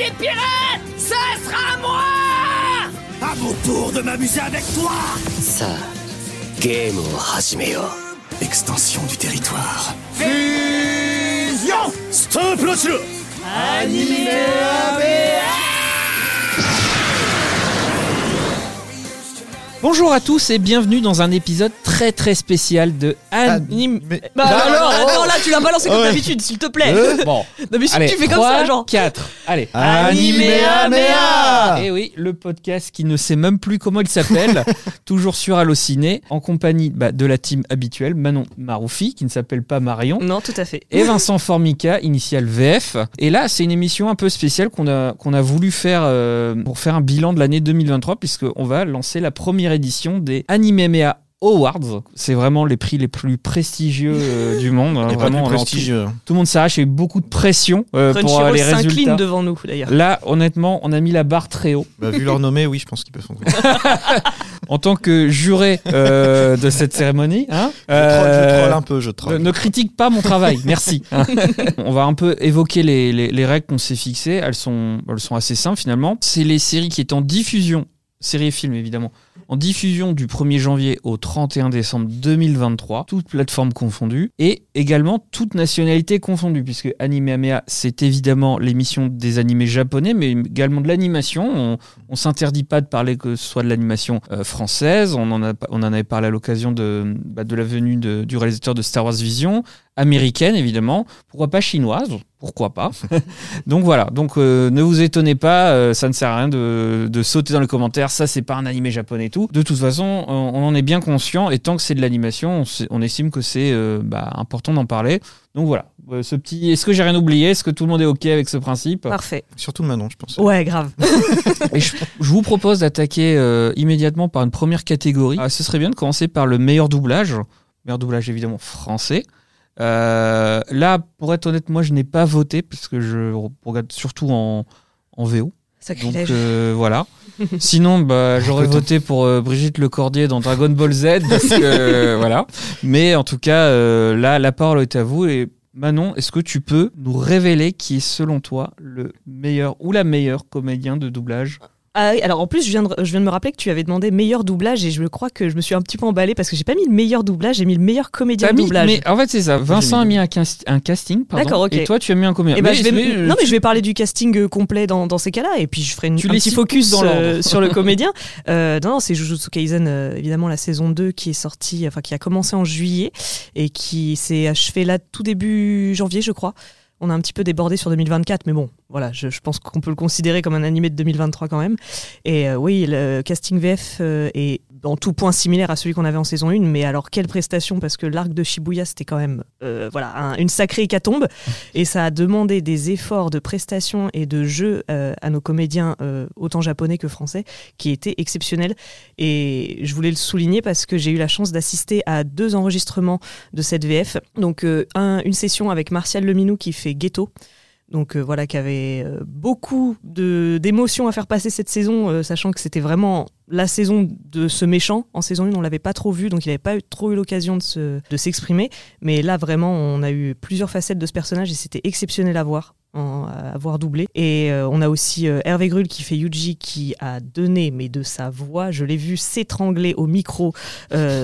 des pirates, ça sera moi. À mon tour de m'amuser avec toi. Ça, game Hajimeo. Extension du territoire. Fusion! Stop Animé Bonjour à tous et bienvenue dans un épisode très très spécial de Anime. Mais- Bah, Bah, alors, oh. attends, là, tu l'as balancé comme Ouais. d'habitude, s'il te plaît. Bon, D'habitude, allez, tu fais comme 3, ça, genre. 4, allez. Animea mea. Et oui, le podcast qui ne sait même plus comment il s'appelle, toujours sur Allociné, en compagnie bah, de la team habituelle, Manon Maroufi, qui ne s'appelle pas Marion, Non, tout à fait. et Vincent Formica, initial VF. Et là, c'est une émission un peu spéciale qu'on a, qu'on a voulu faire euh, pour faire un bilan de l'année 2023, puisqu'on va lancer la première édition des Animemea Awards. C'est vraiment les prix les plus prestigieux euh, du monde. hein, Et vraiment, plus alors, prestigieux. Tout, tout le monde s'arrache, il y a eu beaucoup de pression euh, pour euh, les s'incline résultats. devant nous, d'ailleurs. Là, honnêtement, on a mis la barre très haut. Bah, vu leur nommé, oui, je pense qu'ils peuvent s'en En tant que juré euh, de cette cérémonie, hein, Je, troll, je euh, troll un peu, je ne, troll. ne critique pas mon travail, merci. hein. On va un peu évoquer les, les- les règles qu'on s'est fixées. Elles sont, elles sont assez simples finalement. C'est les séries qui étaient en diffusion, séries et films évidemment, en diffusion du 1er janvier au 31 décembre 2023, toutes plateformes confondues, et également toutes nationalités confondues, puisque Anime Amea, c'est évidemment l'émission des animés japonais, mais également de l'animation. On, on s'interdit pas de parler que ce soit de l'animation euh, française. On en, a, avait parlé à l'occasion de, bah, de la venue du réalisateur de Star Wars Vision, américaine évidemment, pourquoi pas chinoise, pourquoi pas. donc voilà, donc euh, ne vous étonnez pas, euh, ça ne sert à rien de, de sauter dans les commentaires, ça c'est pas un animé japonais et tout. De toute façon, on, on en est bien conscient et tant que c'est de l'animation, on, estime que c'est euh, bah, important d'en parler. Donc voilà, Euh, ce petit, est-ce que j'ai rien oublié? Est-ce que tout le monde est ok avec ce principe? Parfait. Surtout Manon, je pense. Ouais, grave. Et je, je vous propose d'attaquer euh, immédiatement par une première catégorie. Ah, ce serait bien de commencer par le meilleur doublage. Meilleur doublage évidemment français. Euh, là, pour être honnête, moi je n'ai pas voté parce que je regarde surtout en, en VO. Donc euh, voilà. Sinon, bah, j'aurais voté pour euh, Brigitte Lecordier dans Dragon Ball Z parce que euh, voilà. Mais en tout cas, euh, là, la parole est à vous et Manon, est-ce que tu peux nous révéler qui est selon toi le meilleur ou la meilleure comédien de doublage? Ah, oui, alors en plus, je viens, de, je viens de me rappeler que tu avais demandé meilleur doublage et je crois que je me suis un petit peu emballée parce que j'ai pas mis le meilleur doublage, j'ai mis le meilleur comédien de mis- doublage. mais en fait c'est ça. Vincent a mis un, cast- un casting, pardon, D'accord, ok. et toi tu as mis un comédien. Eh ben, Mais- je vais, mais, euh, non mais je vais parler du casting euh, complet dans, dans ces cas-là et puis je ferai une, Tu un les petit focus dans euh, sur le comédien. Euh, non, non, c'est Jujutsu Kaisen euh, évidemment la saison 2 qui est sortie, enfin qui a commencé en juillet et qui s'est achevée là tout début janvier je crois. On a un petit peu débordé sur 2024 mais bon voilà je, pense qu'on peut le considérer comme un animé de 2023 quand même. Et euh, oui le casting VF euh, est en tout point similaire à celui qu'on avait en saison 1 mais alors quelle prestation parce que l'arc de Shibuya c'était quand même euh, voilà un- une sacrée hécatombe et ça a demandé des efforts de prestation et de jeu euh, à nos comédiens, euh, autant japonais que français, qui étaient exceptionnels. Et je voulais le souligner parce que j'ai eu la chance d'assister à deux enregistrements de cette VF. Donc euh, un- une session avec Martial Leminou qui fait Ghetto. Donc euh, voilà, qui avait euh, beaucoup d'émotions à faire passer cette saison, euh, sachant que c'était vraiment la saison de ce méchant. En saison 1, on l'avait pas trop vu, donc il n'avait pas eu- trop eu l'occasion de se- de s'exprimer. Mais là, vraiment, on a eu plusieurs facettes de ce personnage et c'était exceptionnel à voir. à voir doublé et on a aussi Hervé Grul qui fait Yuji qui a donné mais de sa voix je l'ai vu s'étrangler au micro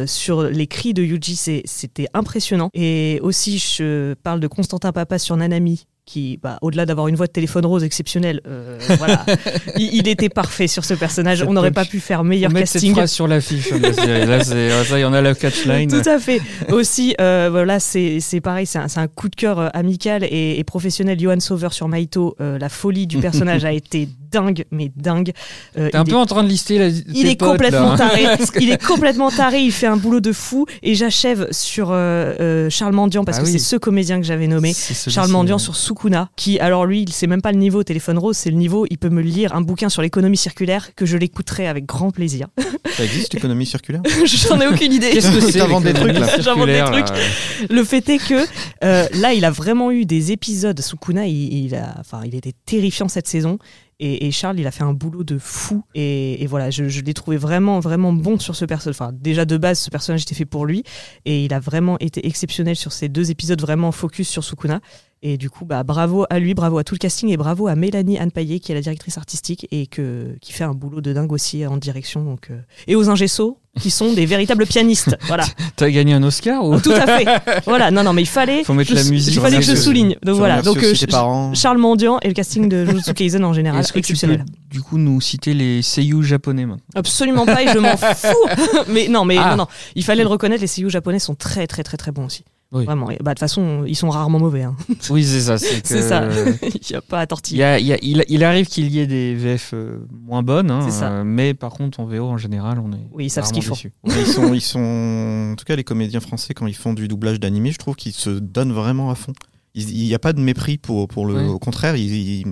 sur les cris de Yuji c'était impressionnant et aussi je parle de Constantin Papa sur Nanami qui, bah, au-delà d'avoir une voix de téléphone rose exceptionnelle, euh, voilà, il, il était parfait sur ce personnage. On n'aurait pas pu faire On meilleur met cette casting. phrase sur l'affiche. Là, c'est- ça y en a la catchline. Tout à fait. Aussi, euh, voilà, c'est pareil, c'est un, coup de cœur euh, amical et, et professionnel. Johan Sauveur sur Maito, euh, la folie du personnage a été dingue, mais dingue. T'es un il peu est- en train de lister la, il est potes, complètement là. taré. Il est complètement taré. Il fait un boulot de fou. Et j'achève sur Charles Mandian parce Ah que oui. c'est ce comédien que j'avais nommé. Charles Mandian ouais. sur Sukuna, qui alors lui, il sait même pas le niveau téléphone rose, c'est le niveau. Il peut me lire un bouquin sur l'économie circulaire que je l'écouterai avec grand plaisir. Ça existe l'économie circulaire? J'en ai aucune idée. Qu'est-ce que c'est T'inventes des l'économie trucs, là. J'invente des trucs. là Le fait est que euh, là, il a vraiment eu des épisodes. Sukuna, il, il a, enfin, il était terrifiant cette saison. Et, Charles, il a fait un boulot de fou. Et, voilà, je, l'ai trouvé vraiment, vraiment bon sur ce personnage. Enfin, déjà de base, ce personnage était fait pour lui. Et il a vraiment été exceptionnel sur ces deux épisodes, vraiment focus sur Sukuna. Et du coup, bah, bravo à lui, bravo à tout le casting et bravo à Mélanie Anne Paillet, qui est la directrice artistique et que, qui fait un boulot de dingue aussi en direction. Donc, euh, Et aux Ingesso, qui sont des véritables pianistes. Voilà. T'as gagné un Oscar ou Tout à fait. Voilà. Non, non, mais il fallait. Faut mettre je- la musique. Il fallait que je souligne. Donc voilà. Donc euh, Ch-. Charles Mendiant et le casting de Jujutsu Kaisen en général, Est-ce que tu peux exceptionnel. du coup nous citer les seiyuu japonais maintenant? Absolument pas et je m'en fous. mais non, mais Ah. non, non. Il fallait le reconnaître. Les seiyuu japonais sont très, très, très, très bons aussi. Oui. Vraiment. Et bah, de toute façon, ils sont rarement mauvais. hein. Oui, c'est ça. C'est que- ça. Il n'y a pas à Il, tortiller. y a- il y a- il- arrive qu'il y ait des VF euh, moins bonnes, hein, ça. euh, mais par contre en VO en général on est Oui, ils savent ce qu'ils font. ils sont, ils sont, en tout cas, les comédiens français, quand ils font du doublage d'animé, je trouve qu'ils se donnent vraiment à fond. Il n'y a pas de mépris pour, pour le. Ouais. Au contraire, ils, ils,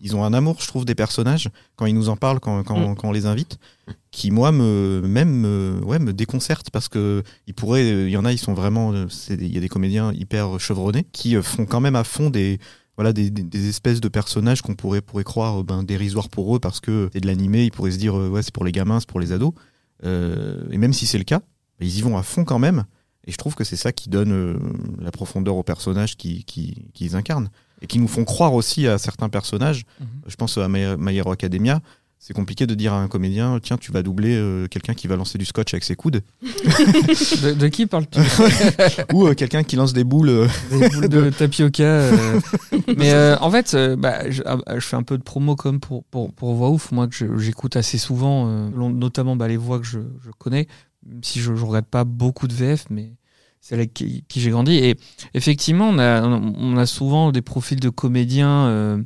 ils ont un amour, je trouve, des personnages quand ils nous en parlent, quand, quand, Mm. quand on les invite, qui moi me même me, ouais, me déconcerte parce que ils pourraient, il y en a, ils sont vraiment, il y a des comédiens hyper chevronnés qui euh, font quand même à fond des voilà des, des- des espèces de personnages qu'on pourrait pourrait croire euh, ben, dérisoires pour eux parce que c'est de l'animé, ils pourraient se dire euh, ouais c'est pour les gamins, c'est pour les ados. Euh, et même si c'est le cas, bah, ils y vont à fond quand même. Et je trouve que c'est ça qui donne euh, la profondeur aux personnages qui, qui, qu'ils incarnent. Et qui nous font croire aussi à certains personnages. Mhm. Je pense à My My Hero Academia. C'est compliqué de dire à un comédien tiens, tu vas doubler euh, quelqu'un qui va lancer du scotch avec ses coudes. De, de qui parles-tu Ou euh, quelqu'un qui lance des boules. Des boules de tapioca. Mais en fait, bah, je, ah, je fais un peu de promo comme pour, pour, pour Voix Ouf, moi que j'écoute assez souvent, notamment bah, les voix que je, je connais, si je ne regarde pas beaucoup de VF, mais c'est avec qui, j'ai grandi. Et effectivement, on a, souvent des profils de comédiens. euh,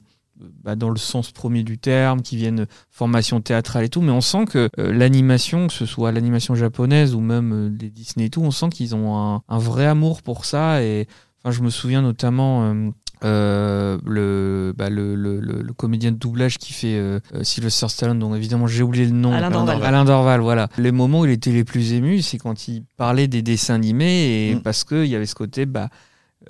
bah, dans le sens premier du terme, qui viennent formation théâtrale et tout, mais on sent que euh, l'animation, que ce soit l'animation japonaise ou même euh, les Disney et tout, on sent qu'ils ont un, un vrai amour pour ça. Et enfin, je me souviens notamment euh, le, bah, le, le, le- le comédien de doublage qui fait euh, euh, Sylvester Stallone, dont évidemment j'ai oublié le nom. Alain Dorval. Alain Dorval, voilà. Les moments où il était les plus émus, c'est quand il parlait des dessins animés, et Mm. parce qu'il y avait ce côté, bah,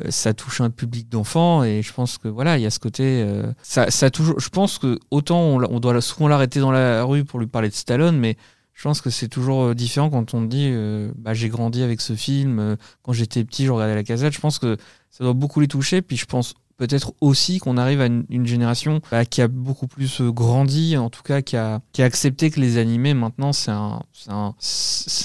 euh, ça touche un public d'enfants et je pense que voilà il y a ce côté euh, ça, ça toujours je pense que autant on, doit souvent l'arrêter dans la rue pour lui parler de Stallone mais je pense que c'est toujours différent quand on dit euh, bah, j'ai grandi avec ce film quand j'étais petit je regardais la casette je pense que ça doit beaucoup les toucher puis je pense peut-être aussi qu'on arrive à une, une génération bah, qui a beaucoup plus euh, grandi en tout cas qui a, qui a accepté que les animés maintenant c'est un un,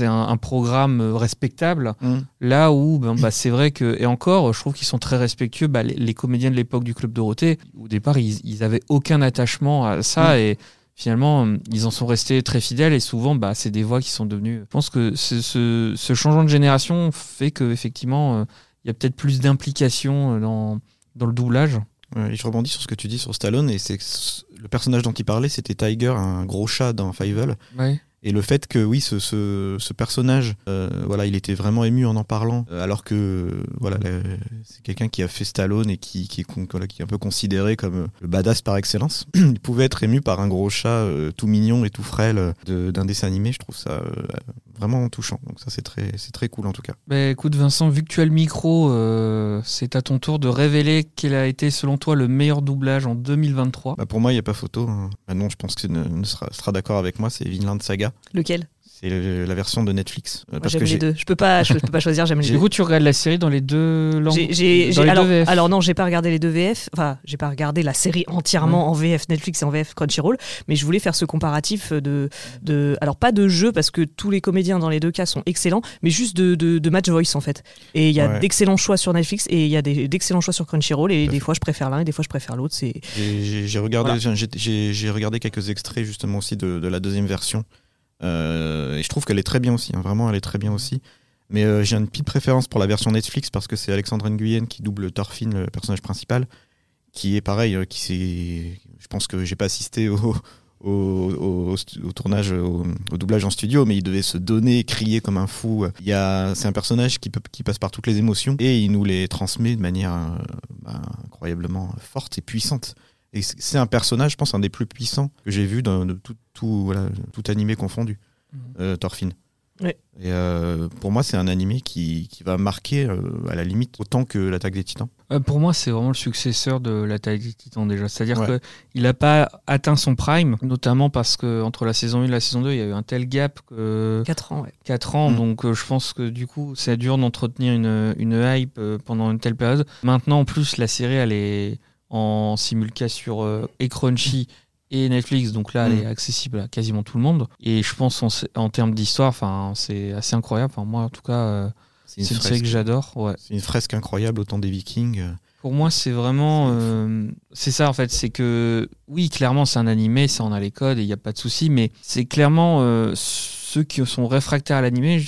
un, un programme euh, respectable Mm. Là où, ben, bah, c'est vrai que, et encore, je trouve qu'ils sont très respectueux. Bah, les, les comédiens de l'époque du Club Dorothée, au départ, ils, ils avaient aucun attachement à ça et finalement, ils en sont restés très fidèles et souvent, bah, c'est des voix qui sont devenues. Je pense que ce, ce, ce changement de génération fait que effectivement, euh, il y a peut-être plus d'implication dans, dans le doublage. Et je rebondis sur ce que tu dis sur Stallone, et c'est le personnage dont il parlait, c'était Tiger, un gros chat dans Fievel. Ouais. Et le fait que oui, ce, ce, ce personnage, euh, voilà, il était vraiment ému en en parlant, euh, alors que euh, voilà, c'est quelqu'un qui a fait Stallone et qui, qui, est, con- voilà, qui est un peu considéré comme euh, le badass par excellence. il pouvait être ému par un gros chat euh, tout mignon et tout frêle euh, de- d'un dessin animé. Je trouve ça euh, vraiment touchant. Donc ça, c'est très, c'est très cool en tout cas. Bah, écoute, Vincent, vu que tu as le micro, euh, c'est à ton tour de révéler quel a été, selon toi, le meilleur doublage en 2023. Bah, pour moi, il n'y a pas photo. hein. Bah non, je pense que ne, ne sera, sera d'accord avec moi. C'est Vinland Saga. Lequel? C'est la version de Netflix. Euh, Moi, parce J'aime que les deux. Je peux pas, je peux pas choisir. J'aime les Du deux. coup, tu regardes la série dans les deux langues J'ai- j'ai- dans les alors, deux VF. alors non, j'ai pas regardé les deux VF. Enfin, j'ai pas regardé la série entièrement en VF Netflix et en VF Crunchyroll, mais je voulais faire ce comparatif de, de alors pas de jeu parce que tous les comédiens dans les deux cas sont excellents, mais juste de, de, de match voice en fait. Et il y a Ouais. d'excellents choix sur Netflix et il y a des- d'excellents choix sur Crunchyroll et Tout des fait. fois je préfère l'un et des fois je préfère l'autre. C'est J'ai- regardé, Voilà. j'ai regardé quelques extraits justement aussi de, de la deuxième version. Euh, et je trouve qu'elle est très bien aussi. hein. Vraiment, elle est très bien aussi. Mais euh, j'ai une petite préférence pour la version Netflix parce que c'est Alexandre Nguyen qui double Thorfinn, le personnage principal, qui est pareil, euh, qui s'est. Je pense que j'ai pas assisté au, au, tournage, au, doublage en studio, mais il devait se donner, crier comme un fou. Il y a, c'est un personnage qui, peut, qui passe par toutes les émotions et il nous les transmet de manière bah, incroyablement forte et puissante. Et c'est un personnage, je pense, un des plus puissants que j'ai vu dans de tout, tout, voilà, tout animé confondu, euh, Thorfinn. Et euh, pour moi, c'est un animé qui, qui va marquer euh, à la limite autant que l'attaque des Titans. Euh, pour moi, c'est vraiment le successeur de l'attaque des Titans déjà. C'est-à-dire Ouais. qu'il n'a pas atteint son prime, notamment parce que entre la saison 1 et la saison 2, il y a eu un tel gap que 4 ans, ouais. 4 ans. Mm. Donc euh, je pense que du coup, c'est dur d'entretenir une, une hype euh, pendant une telle période. Maintenant, en plus, la série, elle est en simulcast sur euh, et Crunchy et Netflix. Donc là, elle Mm. est accessible à quasiment tout le monde. Et je pense en, en termes d'histoire, enfin, c'est assez incroyable. Enfin, moi, en tout cas, euh, c'est une, série fresque. que j'adore. Ouais. C'est une fresque incroyable au temps des Vikings. euh. Pour moi, c'est vraiment. euh, c'est ça, en fait. C'est que, oui, clairement, c'est un animé, ça, on a les codes et il n'y a pas de souci, mais c'est clairement ceux qui sont réfractaires à l'animé.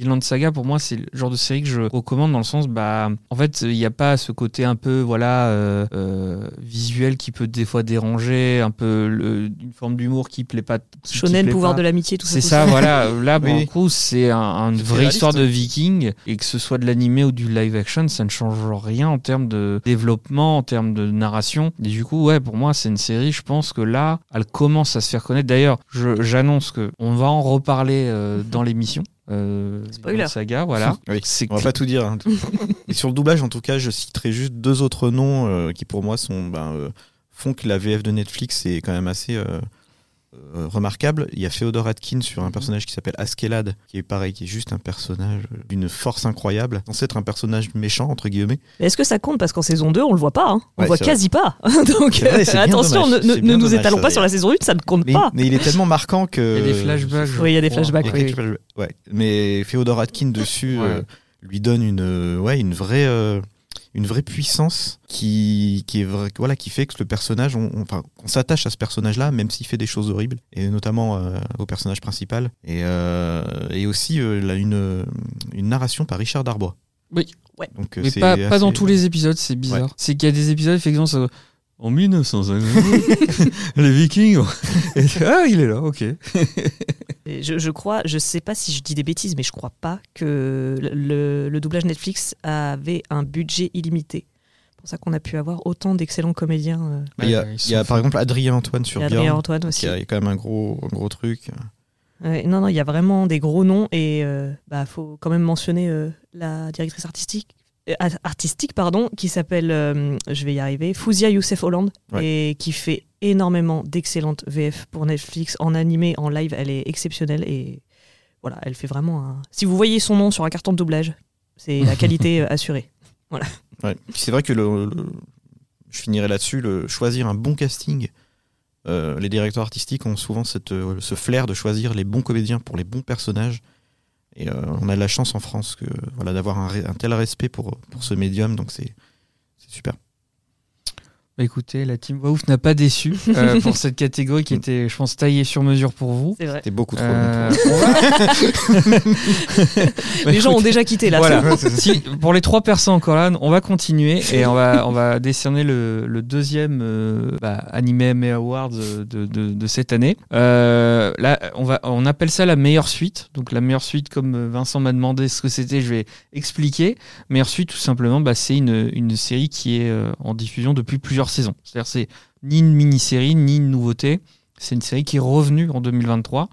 Vinland Saga, pour moi, c'est le genre de série que je recommande dans le sens, bah, en fait, il n'y a pas ce côté un peu, voilà, euh, euh, visuel qui peut des fois déranger, un peu le- une forme d'humour qui plaît pas. qui Shonen, plaît pouvoir pas. de l'amitié, tout ça. C'est ça, voilà. Là, pour Oui. coup, c'est un, un- une vraie réaliste, histoire de viking. Et que ce soit de l'animé ou du live action, ça ne change rien en termes de développement, en termes de narration. Et du coup, ouais, pour moi, c'est une série, je pense que là, elle commence à se faire connaître. D'ailleurs, j'annonce que on va en reparler euh, dans l'émission. Euh, Spoiler. Saga, voilà. Oui, C'est On va pas tout dire. hein. Et sur le doublage, en tout cas, je citerai juste deux autres noms euh, qui, pour moi, sont, ben, euh, font que la VF de Netflix est quand même assez euh, remarquable. Il y a Féodor Atkin sur un personnage qui s'appelle Askelad, qui est pareil, qui est juste un personnage d'une force incroyable, censé être un personnage méchant, entre guillemets. Mais Est-ce que ça compte? Parce qu'en saison 2, on le voit pas. hein. On Ouais, voit quasi pas. Donc vrai, attention, dommage. ne, nous dommage, étalons ça, pas sur la saison 1, ça ne compte Mais, pas. mais il est tellement marquant que. Il y a des flashbacks. Oui, il y a des flashbacks, oui, ouais. Mais Féodor Atkin dessus Ouais. euh, lui donne une, euh, ouais, une vraie, euh, une vraie puissance qui, qui est vrai- voilà, qui fait que le personnage, on, on- enfin, on s'attache à ce personnage-là, même s'il fait des choses horribles, et notamment euh, au personnage principal, et, euh, et aussi euh, là, une, une narration par Richard Darbois. Oui. Ouais. Donc, Mais pas, pas dans tous les épisodes, c'est bizarre. C'est qu'il y a des épisodes, effectivement, ça- en 1950, les Vikings. Et- ah, il est là, ok. Et Je, je crois, je sais pas si je dis des bêtises, mais je crois pas que le, le doublage Netflix avait un budget illimité. C'est pour ça qu'on a pu avoir autant d'excellents comédiens. euh, Il y a, il y par exemple Adrien Antoine sur Adrien Antoine qui aussi. a quand même un gros, un gros truc. Ouais, non, non, il y a vraiment des gros noms et euh, bah faut quand même mentionner euh, la directrice artistique, artistique pardon, qui s'appelle, euh, je vais y arriver, Fouzia Youssef Hollande Ouais. et qui fait énormément d'excellentes VF pour Netflix en animé, en live, elle est exceptionnelle et voilà, elle fait vraiment un. Si vous voyez son nom sur un carton de doublage, c'est la qualité euh, assurée. Ouais. Puis C'est vrai que le, le- je finirai là-dessus, le, choisir un bon casting. euh, les directeurs artistiques ont souvent cette, euh, ce flair de choisir les bons comédiens pour les bons personnages. Et euh, on a de la chance en France d'avoir un, tel respect pour, pour ce médium, donc c'est super. Bah, écoutez, la team Voix Ouf n'a pas déçu euh, pour cette catégorie qui était, je pense, taillée sur mesure pour vous. C'est vrai. C'était beaucoup trop Euh, Les gens ont déjà quitté là. Voilà. Si, pour les trois personnes encore là, on va continuer et on va, on va décerner le, le deuxième euh, bah, Anime Emmy Awards de, de, de cette année. Euh, là, on, va, on appelle ça la meilleure suite. Donc la meilleure suite, comme Vincent m'a demandé ce que c'était, je vais expliquer. Meilleure suite, tout simplement, bah, c'est une, une série qui est euh, en diffusion depuis plusieurs saisons. C'est-à-dire c'est ni une mini-série, ni une nouveauté. C'est une série qui est revenue en 2023.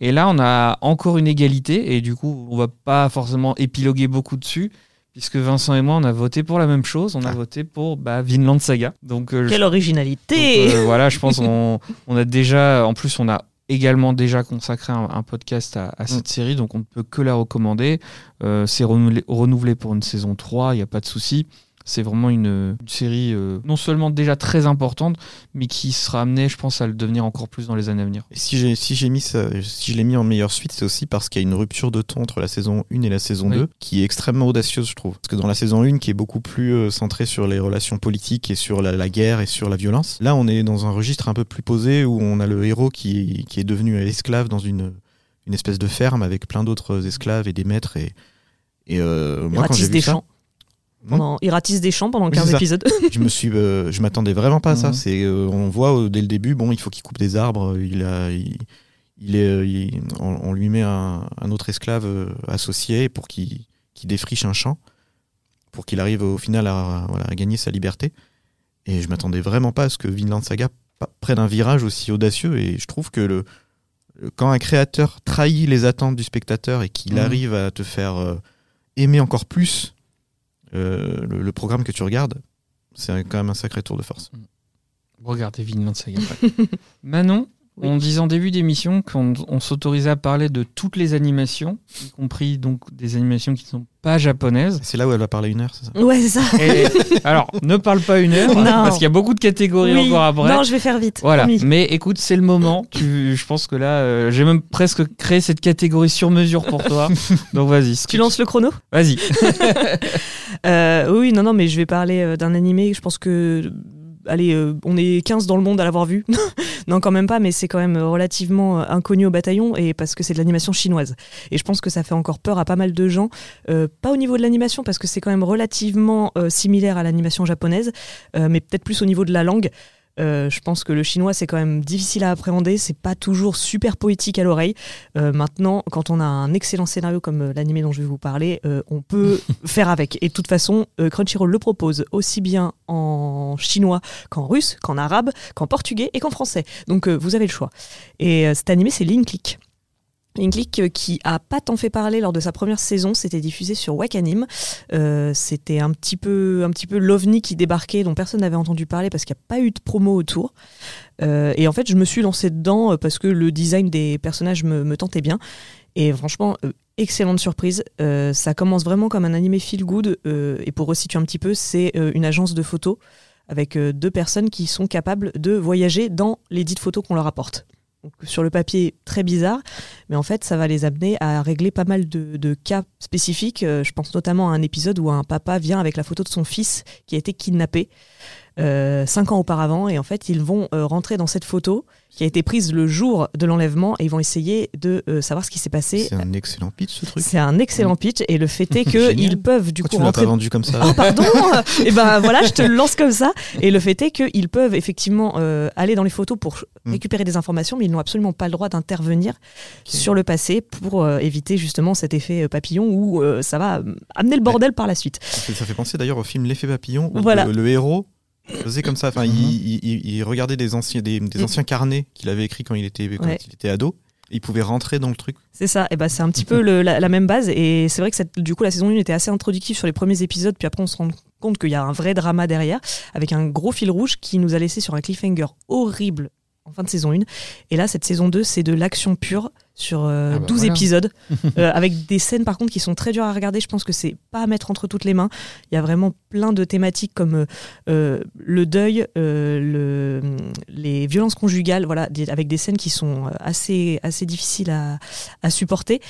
Et là, on a encore une égalité. Et du coup, on va pas forcément épiloguer beaucoup dessus. Puisque Vincent et moi, on a voté pour la même chose. On a Ah. voté pour bah, Vinland Saga. Donc, euh, je- Quelle originalité donc, euh, voilà, je pense qu'on on a déjà, en plus, on a également déjà consacré un, un podcast à, à cette série, donc on ne peut que la recommander. Euh, c'est renouvelé, renouvelé pour une saison 3, il n'y a pas de souci. C'est vraiment une, une série euh, non seulement déjà très importante, mais qui sera amenée, je pense, à le devenir encore plus dans les années à venir. Et si j'ai si j'ai mis ça, si je l'ai mis en meilleure suite, c'est aussi parce qu'il y a une rupture de ton entre la saison 1 et la saison Oui. 2 qui est extrêmement audacieuse, je trouve. Parce que dans la saison 1 qui est beaucoup plus euh, centrée sur les relations politiques et sur la, la guerre et sur la violence, là on est dans un registre un peu plus posé où on a le héros qui, qui est devenu esclave dans une une espèce de ferme avec plein d'autres esclaves et des maîtres et et euh, moi quand j'ai vu des ça, champs. Pendant- il ratisse des champs pendant Oui, 15 c'est ça. épisodes. je me suis euh, je m'attendais vraiment pas à ça Mhm. c'est euh, on voit euh, dès le début bon il faut qu'il coupe des arbres il a il, il est il- on, on lui met un, un autre esclave euh, associé pour qu'il qu'il défriche un champ pour qu'il arrive au final à, voilà, à gagner sa liberté et je m'attendais vraiment pas à ce que Vinland Saga prenne un virage aussi audacieux et je trouve que le quand un créateur trahit les attentes du spectateur et qu'il Mhm. arrive à te faire euh, aimer encore plus euh, le, le programme que tu regardes, c'est quand même un sacré tour de force. Regardez Vinland Saga. Manon, Oui. on disait en début d'émission qu'on on s'autorisait à parler de toutes les animations, y compris donc des animations qui ne sont pas japonaises. C'est là où elle va parler une heure, c'est ça? Ouais, c'est ça. Et- alors, ne parle pas une heure, Non. parce qu'il y a beaucoup de catégories Oui. encore après. Non, je vais faire vite. Voilà, promis. mais écoute, c'est le moment. Tu, je pense que là, euh, j'ai même presque créé cette catégorie sur mesure pour toi. Donc vas-y. Tu lances le chrono? Vas-y. Euh, oui, non, non, mais je vais parler euh, d'un animé. Je pense que. Allez, euh, on est 15 dans le monde à l'avoir vu. non, quand même pas, mais c'est quand même relativement euh, inconnu au bataillon et parce que c'est de l'animation chinoise. Et je pense que ça fait encore peur à pas mal de gens. Euh, pas au niveau de l'animation, parce que c'est quand même relativement euh, similaire à l'animation japonaise, euh, mais peut-être plus au niveau de la langue. Euh, je pense que le chinois c'est quand même difficile à appréhender, c'est pas toujours super poétique à l'oreille. Euh, maintenant, quand on a un excellent scénario comme euh, l'animé dont je vais vous parler, euh, on peut faire avec. Et de toute façon, Crunchyroll le propose aussi bien en chinois qu'en russe, qu'en arabe, qu'en portugais et qu'en français. Donc vous avez le choix. Et cet animé c'est Link Click. Link Click euh, qui a pas tant fait parler lors de sa première saison, c'était diffusé sur Wakanim. Euh, c'était un petit peu un petit peu l'ovni qui débarquait dont personne n'avait entendu parler parce qu'il n'y a pas eu de promo autour. Euh, et en fait, je me suis lancée dedans parce que le design des personnages me, tentait bien. Et franchement, excellente surprise. Ça commence vraiment comme un animé feel good. et pour resituer un petit peu, c'est une agence de photos avec deux personnes qui sont capables de voyager dans les dites photos qu'on leur apporte. Donc, sur le papier, très bizarre, mais en fait, ça va les amener à régler pas mal de, cas spécifiques. Euh, je pense notamment à un épisode où un papa vient avec la photo de son fils qui a été kidnappé cinq ans auparavant, et en fait, ils vont euh, rentrer dans cette photo qui a été prise le jour de l'enlèvement, et ils vont essayer de euh, savoir ce qui s'est passé. C'est un excellent pitch ce truc. C'est un excellent pitch, et le fait est qu'ils peuvent du Pourquoi coup tu rentrer pas vendu comme ça Oh pardon Et ben voilà, je te le lance comme ça. Et le fait est qu'ils peuvent effectivement euh, aller dans les photos pour Mm. récupérer des informations, mais ils n'ont absolument pas le droit d'intervenir sur le passé pour euh, éviter justement cet effet euh, papillon où euh, ça va euh, amener le bordel par la suite. Ça fait, ça fait penser d'ailleurs au film L'effet papillon où Voilà. le, le héros faisait comme ça. Enfin, Mhm. il, il- il regardait des anciens, des, des Mm. anciens carnets qu'il avait écrits quand il était, quand Ouais. il était ado. Il pouvait rentrer dans le truc. C'est ça, et ben c'est un petit peu le- la, la même base. Et c'est vrai que cette- du coup, la saison 1 était assez introductive sur les premiers épisodes, puis après, on se rend compte qu'il y a un vrai drama derrière, avec un gros fil rouge qui nous a laissé sur un cliffhanger horrible en fin de saison 1. Et là, cette saison 2, c'est de l'action pure sur euh, Ah bah 12 voilà. épisodes, euh, avec des scènes par contre qui sont très dures à regarder. Je pense que c'est pas à mettre entre toutes les mains. Il y a vraiment plein de thématiques comme euh, le deuil, le, les violences conjugales, voilà, des- avec des scènes qui sont assez, assez difficiles à, à supporter.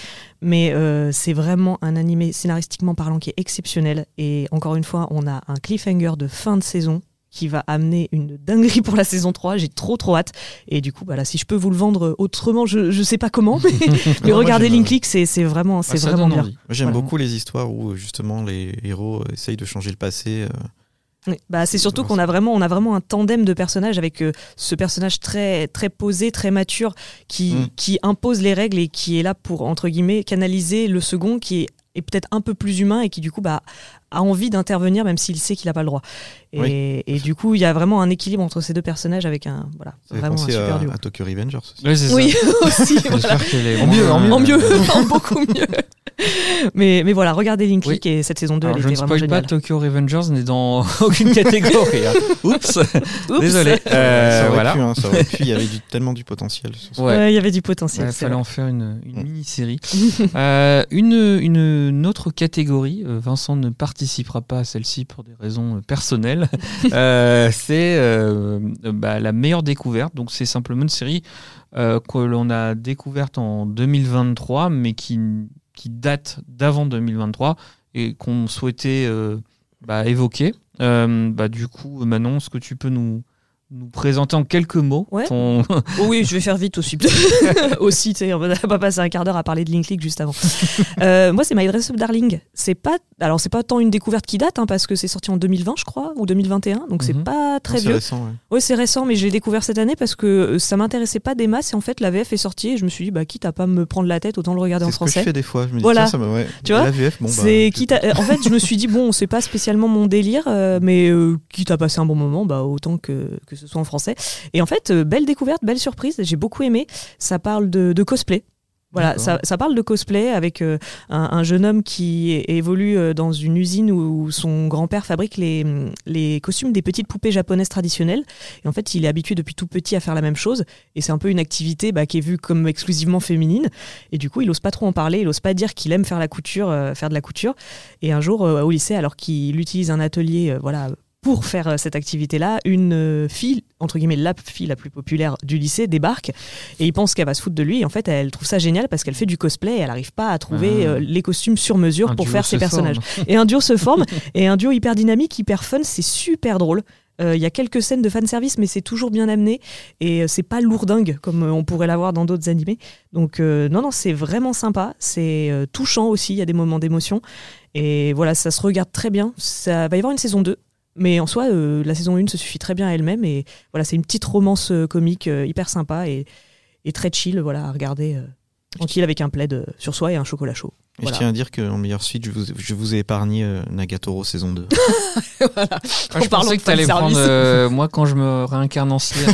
Mais c'est vraiment un animé scénaristiquement parlant qui est exceptionnel. Et encore une fois, on a un cliffhanger de fin de saison qui va amener une dinguerie pour la saison 3. J'ai trop trop hâte. Et du coup, bah là, si je peux vous le vendre autrement, je, je sais pas comment, mais, mais regardez j'aime, Link euh, Click, c'est vraiment, Ah, c'est vraiment bien. J'aime Voilà. beaucoup les histoires où justement les héros essayent de changer le passé. euh, Oui. Bah, c'est surtout qu'on a vraiment, on a vraiment un tandem de personnages avec euh, ce personnage très, très posé, très mature, qui, Mm. qui impose les règles et qui est là pour, entre guillemets, canaliser le second qui est, est peut-être un peu plus humain et qui, du coup, bah, a envie d'intervenir même s'il sait qu'il n'a pas le droit. Et, Oui. et du coup, il y a vraiment un équilibre entre ces deux personnages avec un, voilà, Ça vraiment un super à, duo. à Tokyo Revengers aussi. Ça. Oui, aussi, voilà. En mieux, en moins- En mieux, en beaucoup mieux. Mais, mais voilà, regardez Link Oui. Et cette saison 2, Alors, elle je ne était vraiment spoil pas. Tokyo Revengers n'est dans aucune catégorie. hein. Oups. Oups. Désolé. Euh, ça aurait voilà. pu, hein, ça aurait pu, il y avait du- tellement du potentiel. sur ce- Ouais. Ouais, il y avait du potentiel. Il c'est fallait vrai. en faire une, une Mm. mini-série. Euh, une, une, une autre catégorie, euh, Vincent ne participera pas à celle-ci pour des raisons euh, personnelles, Euh, c'est euh, bah, la meilleure découverte. Donc c'est simplement une série euh, que l'on a découverte en 2023, mais qui, qui date d'avant 2023 et qu'on souhaitait euh, bah, évoquer. Euh, bah, du coup, Manon, est-ce que tu peux nous, nous présenter en quelques mots Ouais. ton, Oh oui, je vais faire vite aussi. aussi, tu sais, on va pas passer un quart d'heure à parler de Link League juste avant. Euh, moi, c'est My Dress Up Darling. C'est pas, alors c'est pas tant une découverte qui date, hein, parce que c'est sorti en 2020, je crois, ou 2021, donc c'est Mhm. pas très Non, c'est vieux. récent, ouais. Ouais, c'est récent, mais je l'ai découvert cette année parce que euh, ça m'intéressait pas des masses. Et en fait, la VF est sortie et je me suis dit, bah, quitte à pas me prendre la tête, autant le regarder en C'est ce que je français. fais des fois. Je me dis, Voilà. ça ouais. Tu vois La VF, bon, bah, c'est je- quitte à- euh, en fait, je me suis dit bon, c'est pas spécialement mon délire, euh, mais euh, quitte à passer un bon moment, bah autant que, que ce soit en français. Et en fait, euh, belle découverte, belle surprise, j'ai beaucoup aimé. Ça parle de, de cosplay. Voilà, ça, ça parle de cosplay avec euh, un, un jeune homme qui évolue euh, dans une usine où son grand-père fabrique les, les costumes des petites poupées japonaises traditionnelles. Et en fait, il est habitué depuis tout petit à faire la même chose. Et c'est un peu une activité bah, qui est vue comme exclusivement féminine. Et du coup, il ose pas trop en parler, il ose pas dire qu'il aime faire la couture, euh, faire de la couture. Et un jour, au lycée, alors qu'il utilise un atelier, voilà. Pour faire euh, cette activité-là, une euh, fille, entre guillemets la fille la plus populaire du lycée, débarque et il pense qu'elle va se foutre de lui. Et en fait, elle trouve ça génial parce qu'elle fait du cosplay et elle n'arrive pas à trouver Ah. euh, les costumes sur mesure Un pour faire se ses personnages. forme. Et un duo se forme, et un duo hyper dynamique, hyper fun, c'est super drôle. Euh, Il y a quelques scènes de fanservice, mais c'est toujours bien amené et c'est pas lourdingue comme on pourrait l'avoir dans d'autres animés. Donc, euh, non, non, c'est vraiment sympa. C'est euh, touchant aussi, il y a des moments d'émotion. Et voilà, ça se regarde très bien. Ça va y avoir une saison 2. Mais en soi, euh, la saison 1 se suffit très bien à elle-même. Et voilà, c'est une petite romance euh, comique euh, hyper sympa et, et très chill voilà, à regarder euh, tranquille avec un plaid euh, sur soi et un chocolat chaud. Et Voilà. je tiens à dire qu'en meilleure suite, je vous, je vous ai épargné euh, Nagatoro saison 2. voilà. Ah, En je parlant pensais que t'allais prendre euh, moi quand je me réincarne en Slayer.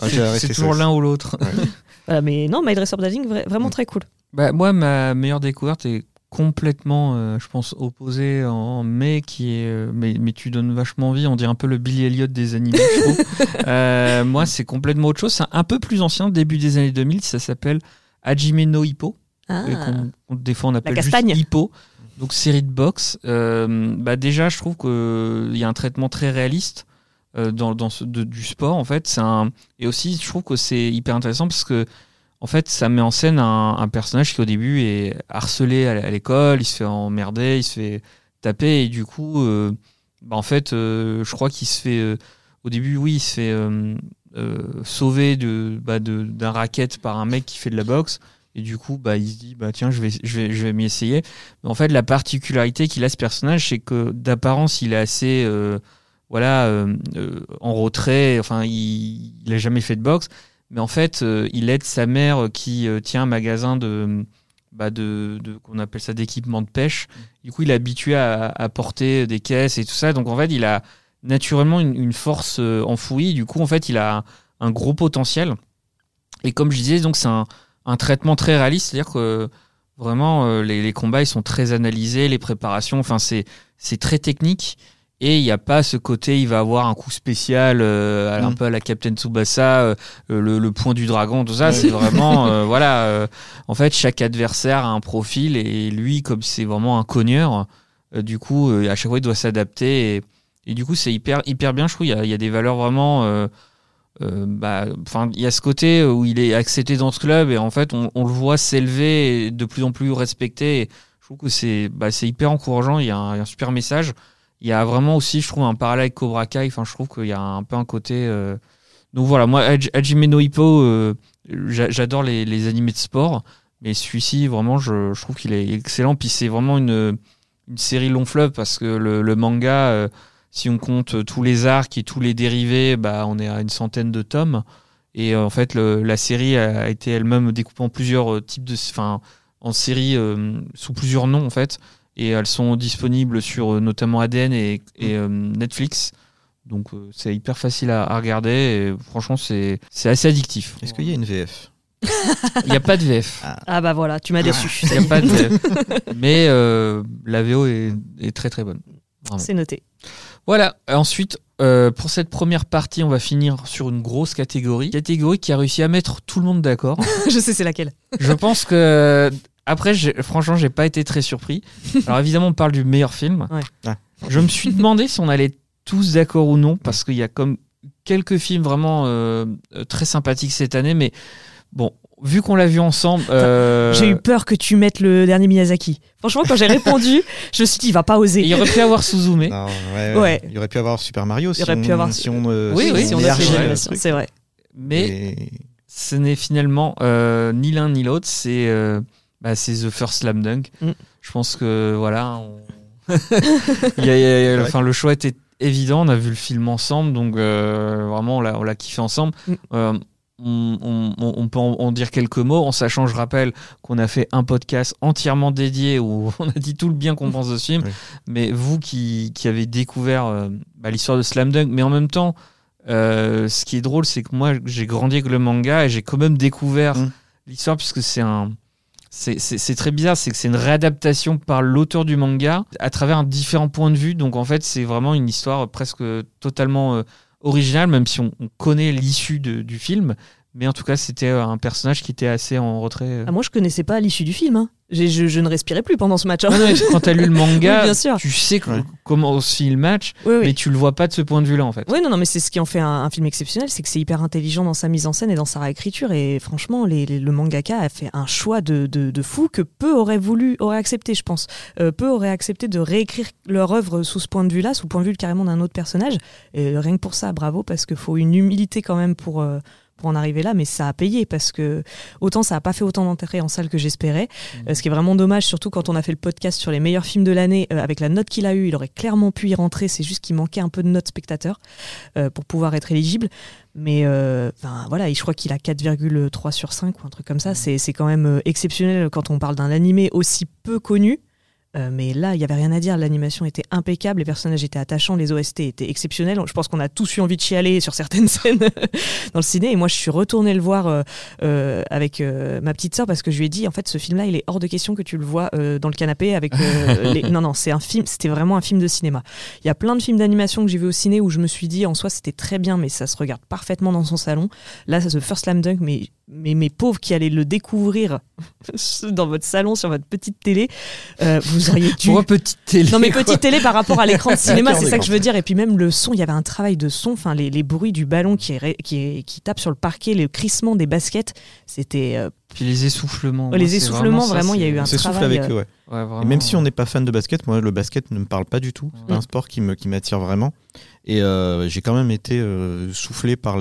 Ah, C'est- toujours l'un ou l'autre. Voilà, mais non, My Dress Up Darling, vra- Mm. vraiment très cool. Bah, moi, ma meilleure découverte est complètement, euh, je pense, opposée en mais qui est, euh, mais, mais tu donnes vachement envie. On dirait un peu le Billy Elliot des trouve. Euh, moi, c'est complètement autre chose. C'est un peu plus ancien, début des années 2000. Ça s'appelle Hajime no Hippo. Ah. et qu'on qu'on- des fois on appelle juste. Hippo. Donc série de boxe. Euh, bah déjà, je trouve qu'il y a un traitement très réaliste euh, dans, dans ce, de- du sport en fait. C'est un et aussi je trouve que c'est hyper intéressant parce que en fait ça met en scène un, personnage qui au début est harcelé à, l'école, il se fait emmerder, il se fait taper et du coup euh, bah, en fait euh, je crois qu'il se fait euh, au début oui il se fait sauver bah, de- d'un racket par un mec qui fait de la boxe et du coup bah il se dit bah tiens je vais je vais je vais m'y essayer. Mais en fait la particularité qu'il a ce personnage c'est que d'apparence il est assez voilà en retrait enfin il, il a jamais fait de boxe mais en fait euh, il aide sa mère qui euh, tient un magasin de bah de, de qu'on appelle ça d'équipement de pêche. Du coup il est habitué à, à porter des caisses et tout ça. Donc en fait il a naturellement une, une force euh, enfouie. Du coup en fait il a un, gros potentiel. Et comme je disais donc c'est un, un traitement très réaliste. C'est à dire que vraiment les, les combats ils sont très analysés les préparations. Enfin c'est c'est très technique et il n'y a pas ce côté, il va avoir un coup spécial, euh, un Mm. peu à la Captain Tsubasa, euh, le, le point du dragon, tout ça. Ouais. C'est vraiment, euh, voilà. euh, en fait, chaque adversaire a un profil et lui, comme c'est vraiment un cogneur, du coup, à chaque fois, il doit s'adapter. Et, et du coup, c'est hyper, hyper bien. Je trouve il y a, il y a des valeurs vraiment. euh, bah, enfin, il y a ce côté où il est accepté dans ce club et en fait, on, on le voit s'élever de plus en plus respecté. Et je trouve que c'est, bah, hyper encourageant. Y, il y a un super message. Il y a vraiment aussi, je trouve, un parallèle avec Cobra Kai. Enfin, je trouve qu'il y a un peu un côté. euh, Donc voilà, moi, Haj- Hajime no Hippo, euh, j'a- j'adore les, les animés de sport, mais celui-ci, vraiment, je, trouve qu'il est excellent. Puis c'est vraiment une, une série long fleuve parce que le, manga, euh, si on compte tous les arcs et tous les dérivés, bah, on est à une centaine de tomes. Et en fait, la série a été elle-même découpée en plusieurs types de. Enfin, en séries euh, sous plusieurs noms, en fait. Et elles sont disponibles sur euh, notamment ADN et, et, euh, Netflix. Donc euh, c'est hyper facile à, à regarder. Et franchement, c'est c'est assez addictif. Est-ce qu'il y a une VF Il n'y a pas de VF. Ah bah voilà, tu m'as déçu. Il n'y a pas de VF. Mais euh, la VO est, est très très bonne. Vraiment. C'est noté. Voilà, ensuite, euh, pour cette première partie, on va finir sur une grosse catégorie. Catégorie qui a réussi à mettre tout le monde d'accord. Je sais c'est laquelle. Je pense que. Après, j'ai- franchement, j'ai pas été très surpris. Alors évidemment, on parle du meilleur film. Ouais. Je me suis demandé si on allait tous d'accord ou non, parce qu'il y a comme quelques films vraiment euh, très sympathiques cette année, mais bon, vu qu'on l'a vu ensemble, euh, J'ai eu peur que tu mettes le dernier Miyazaki. Franchement, quand j'ai répondu, je me suis dit, il va pas oser. il aurait pu avoir Suzume. Non, ouais, Ouais. Il aurait pu avoir Super Mario si aurait on, pu avoir- si on, euh, Oui, oui, si on a fait c'est vrai. Mais Et- ce n'est finalement euh, ni l'un ni l'autre, c'est euh, bah, c'est The First Slam Dunk. Mm. Je pense que voilà, on- Il y a- il y a- il y a- Ouais. enfin, le choix était évident, on a vu le film ensemble, donc euh, vraiment on l'a kiffé ensemble. Mm. Euh, on, on- on- peut en, dire quelques mots, en sachant, je rappelle, qu'on a fait un podcast entièrement dédié où on a dit tout le bien qu'on pense de ce film. Oui. Mais vous qui, qui avez découvert euh, bah, l'histoire de Slam Dunk, mais en même temps, Euh, ce qui est drôle, c'est que moi, j'ai grandi avec le manga et j'ai quand même découvert Mm. l'histoire puisque c'est un. C'est très bizarre, c'est que c'est une réadaptation par l'auteur du manga à travers un différent point de vue. Donc en fait, c'est vraiment une histoire presque totalement euh, originale, même si on, on connaît l'issue du film. Mais en tout cas, c'était un personnage qui était assez en retrait. euh. Ah, moi, je connaissais pas l'issue du film. hein. J'ai- Je, je ne respirais plus pendant ce match. hein. Ah non, quand t'as lu le manga, Oui, bien sûr. tu sais que- Ouais. comment aussi le match, Oui, oui. mais tu le vois pas de ce point de vue-là en fait. Oui, non, non, mais c'est ce qui en fait un, un film exceptionnel, c'est que c'est hyper intelligent dans sa mise en scène et dans sa réécriture. Et franchement, les- les- le mangaka a fait un choix de, de, de fou que peu auraient voulu, auraient accepté, je pense. Euh, peu auraient accepté de réécrire leur œuvre sous ce point de vue-là, sous le point de vue carrément d'un autre personnage. Et rien que pour ça, bravo, parce qu'il faut une humilité quand même pour. euh, pour en arriver là, mais ça a payé parce que autant ça a pas fait autant d'entrées en salle que j'espérais, Euh, ce qui est vraiment dommage, surtout quand on a fait le podcast sur les meilleurs films de l'année, euh, avec la note qu'il a eue, il aurait clairement pu y rentrer, c'est juste qu'il manquait un peu de notes spectateurs euh, pour pouvoir être éligible. Mais voilà, je crois qu'il a 4,3 sur 5 ou un truc comme ça. C'est c'est quand même exceptionnel quand on parle d'un animé aussi peu connu. Euh, mais là, il y avait rien à dire. L'animation était impeccable, les personnages étaient attachants, les OST étaient exceptionnels. Je pense qu'on a tous eu envie de chialer sur certaines scènes dans le ciné. Et moi, je suis retournée le voir euh, euh, avec euh, ma petite sœur parce que je lui ai dit, en fait, ce film-là, il est hors de question que tu le vois euh, dans le canapé avec. euh, les... Non, non, c'est un film. C'était vraiment un film de cinéma. Il y a plein de films d'animation que j'ai vu au ciné où je me suis dit, en soi, c'était très bien, mais ça se regarde parfaitement dans son salon. Là, c'est The First Slam Dunk, mais, mais mes pauvres qui allaient le découvrir dans votre salon, sur votre petite télé, euh, vous auriez dû. Pourquoi petite télé Non mais quoi petite télé par rapport à l'écran de cinéma, c'est ça que je veux dire. Et puis même le son, il y avait un travail de son, enfin les, les bruits du ballon qui, qui, est- qui tape sur le parquet, le crissement des baskets, c'était euh, Puis les essoufflements. les essoufflements. Vraiment, il y a eu un travail. avec euh, eux, ouais. Ouais, Et même si on n'est pas fan de basket, moi le basket ne me parle pas du tout. C'est pas un sport qui m'attire vraiment. Et euh, j'ai quand même été euh, soufflé par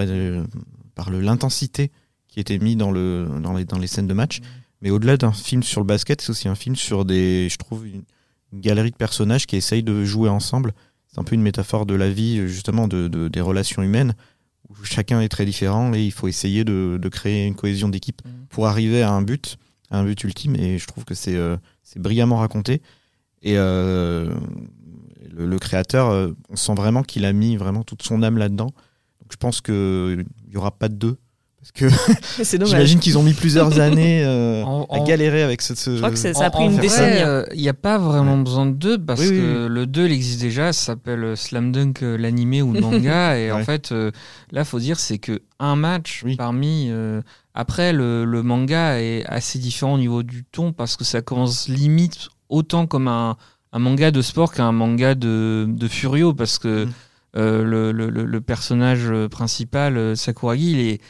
l'intensité qui était mise dans le dans les dans les scènes de match. Mais au-delà d'un film sur le basket, c'est aussi un film sur des, je trouve, une, une galerie de personnages qui essayent de jouer ensemble. C'est un peu une métaphore de la vie, justement, de, de- des relations humaines, où chacun est très différent et il faut essayer de, de créer une cohésion d'équipe Mhm. pour arriver à un but, à un but ultime. Et je trouve que c'est euh, brillamment raconté. Et euh, le, le créateur, euh, on sent vraiment qu'il a mis vraiment toute son âme là-dedans. Donc je pense qu'il n'y aura pas de deux. Parce que j'imagine qu'ils ont mis plusieurs années euh, En- à galérer avec ce. ce- Je crois que ça a pris en une décennie. hein. euh, Il n'y a pas vraiment besoin de deux parce Oui, oui, que le 2 il existe déjà, ça s'appelle euh, Slam Dunk euh, l'animé ou le manga et en fait euh, là faut dire c'est que un match Oui. parmi euh, après le, le manga est assez différent au niveau du ton parce que ça commence limite autant comme un, un manga de sport qu'un manga de, de Furio parce que Mm. euh, le, le- le- le personnage principal euh, Sakuragi il est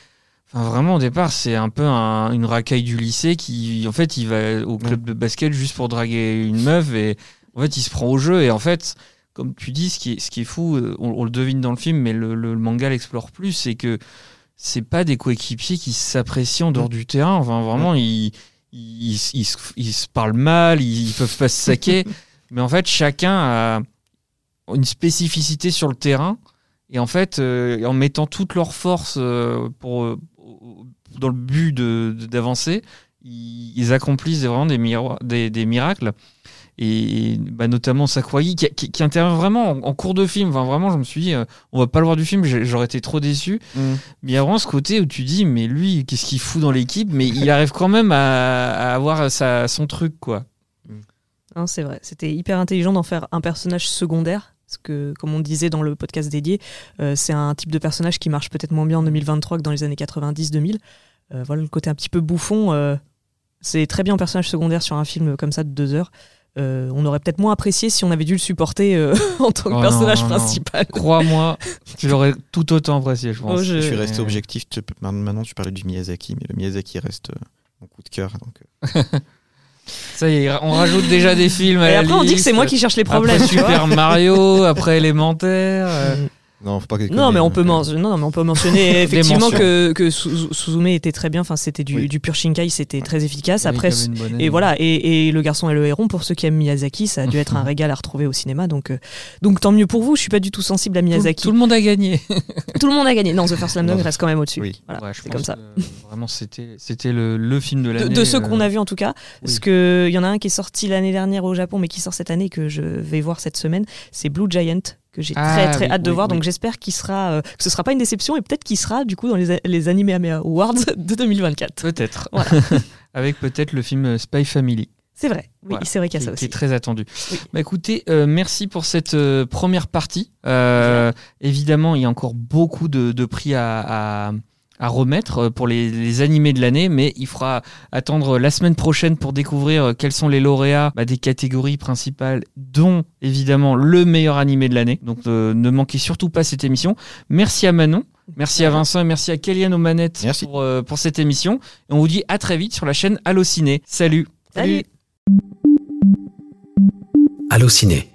Enfin, vraiment, au départ, c'est un peu un- une racaille du lycée qui, en fait, il va au club de basket juste pour draguer une meuf et en fait, il se prend au jeu. Et en fait, comme tu dis, ce qui est, ce qui est fou, euh, on, on le devine dans le film, mais le, manga l'explore plus, c'est que c'est pas des coéquipiers qui s'apprécient en dehors du terrain. Enfin, vraiment, ils, ils, ils se- ils se parlent mal, ils, peuvent pas se saquer. mais en fait, chacun a une spécificité sur le terrain. Et en fait, euh, en mettant toutes leurs forces euh, pour, dans le but de- de- d'avancer, ils, ils accomplissent vraiment des, des, des miracles. Et bah, notamment Sakuragi qui, qui, qui intervient vraiment en, en cours de film. Enfin, vraiment, je me suis dit, euh, on va pas le voir du film, j'aurais été trop déçu. Mm. Mais il y a vraiment ce côté où tu dis, mais lui, qu'est-ce qu'il fout dans l'équipe? Mais il arrive quand même à, à avoir sa, son truc, quoi. Non, c'est vrai. C'était hyper intelligent d'en faire un personnage secondaire. Parce que, comme on disait dans le podcast dédié, euh, c'est un type de personnage qui marche peut-être moins bien en 2023 que dans les années 90-2000. Euh, voilà, le côté un petit peu bouffon. euh, c'est très bien en personnage secondaire sur un film comme ça de deux heures. Euh, on aurait peut-être moins apprécié si on avait dû le supporter euh, en tant que Oh personnage non, non. principal. Crois-moi, tu l'aurais tout autant apprécié, je pense. Oh, je- Je suis resté objectif. Maintenant, tu parlais du Miyazaki, mais le Miyazaki reste mon coup de cœur. Donc, Ça y est, on rajoute déjà des films. à Et la après, on dit que c'est moi qui cherche les problèmes. Après. Super Mario, après Élémentaire. euh, non, faut pas Non mais, on peut euh, non, non, mais on peut mentionner effectivement que, que Su- Suzume était très bien. Enfin, c'était du, Oui. du pur Shinkai, c'était très efficace. Après, Et voilà, et, et Le Garçon et le Héron, pour ceux qui aiment Miyazaki, ça a dû être un régal à retrouver au cinéma. Donc, euh, donc tant mieux pour vous, je suis pas du tout sensible à Miyazaki. tout le monde a gagné. Tout le monde a gagné. Non, The First Slam Dunk reste quand même au-dessus. Oui. Voilà, Ouais, je c'est comme ça. que, vraiment, c'était c'était le, le film de De, l'année. de ceux euh, qu'on a vus en tout cas, parce oui. que il y en a un qui est sorti l'année dernière au Japon, mais qui sort cette année et que je vais voir cette semaine, c'est Blue Giant que j'ai Ah, très très oui, hâte de oui, voir. oui. Donc j'espère qu'il sera, euh, que ce sera pas une déception et peut-être qu'il sera du coup dans les, les animés Awards de 2024. Peut-être. Voilà. Avec peut-être le film Spy Family. C'est vrai, oui, Voilà. c'est vrai qu'il y a ça qui est aussi. très attendu. Oui. Bah écoutez, euh, merci pour cette euh, première partie. Euh, évidemment, il y a encore beaucoup de, de prix à, à- à remettre euh, pour les, les animés de l'année, mais il faudra attendre la semaine prochaine pour découvrir euh, quels sont les lauréats bah, des catégories principales, dont évidemment le meilleur animé de l'année. Donc euh, ne manquez surtout pas cette émission. Merci à Manon. Merci à Vincent et merci à Kellyanne aux manettes Merci. pour, euh, pour cette émission. Et on vous dit à très vite sur la chaîne Allociné. Salut Salut. Allociné,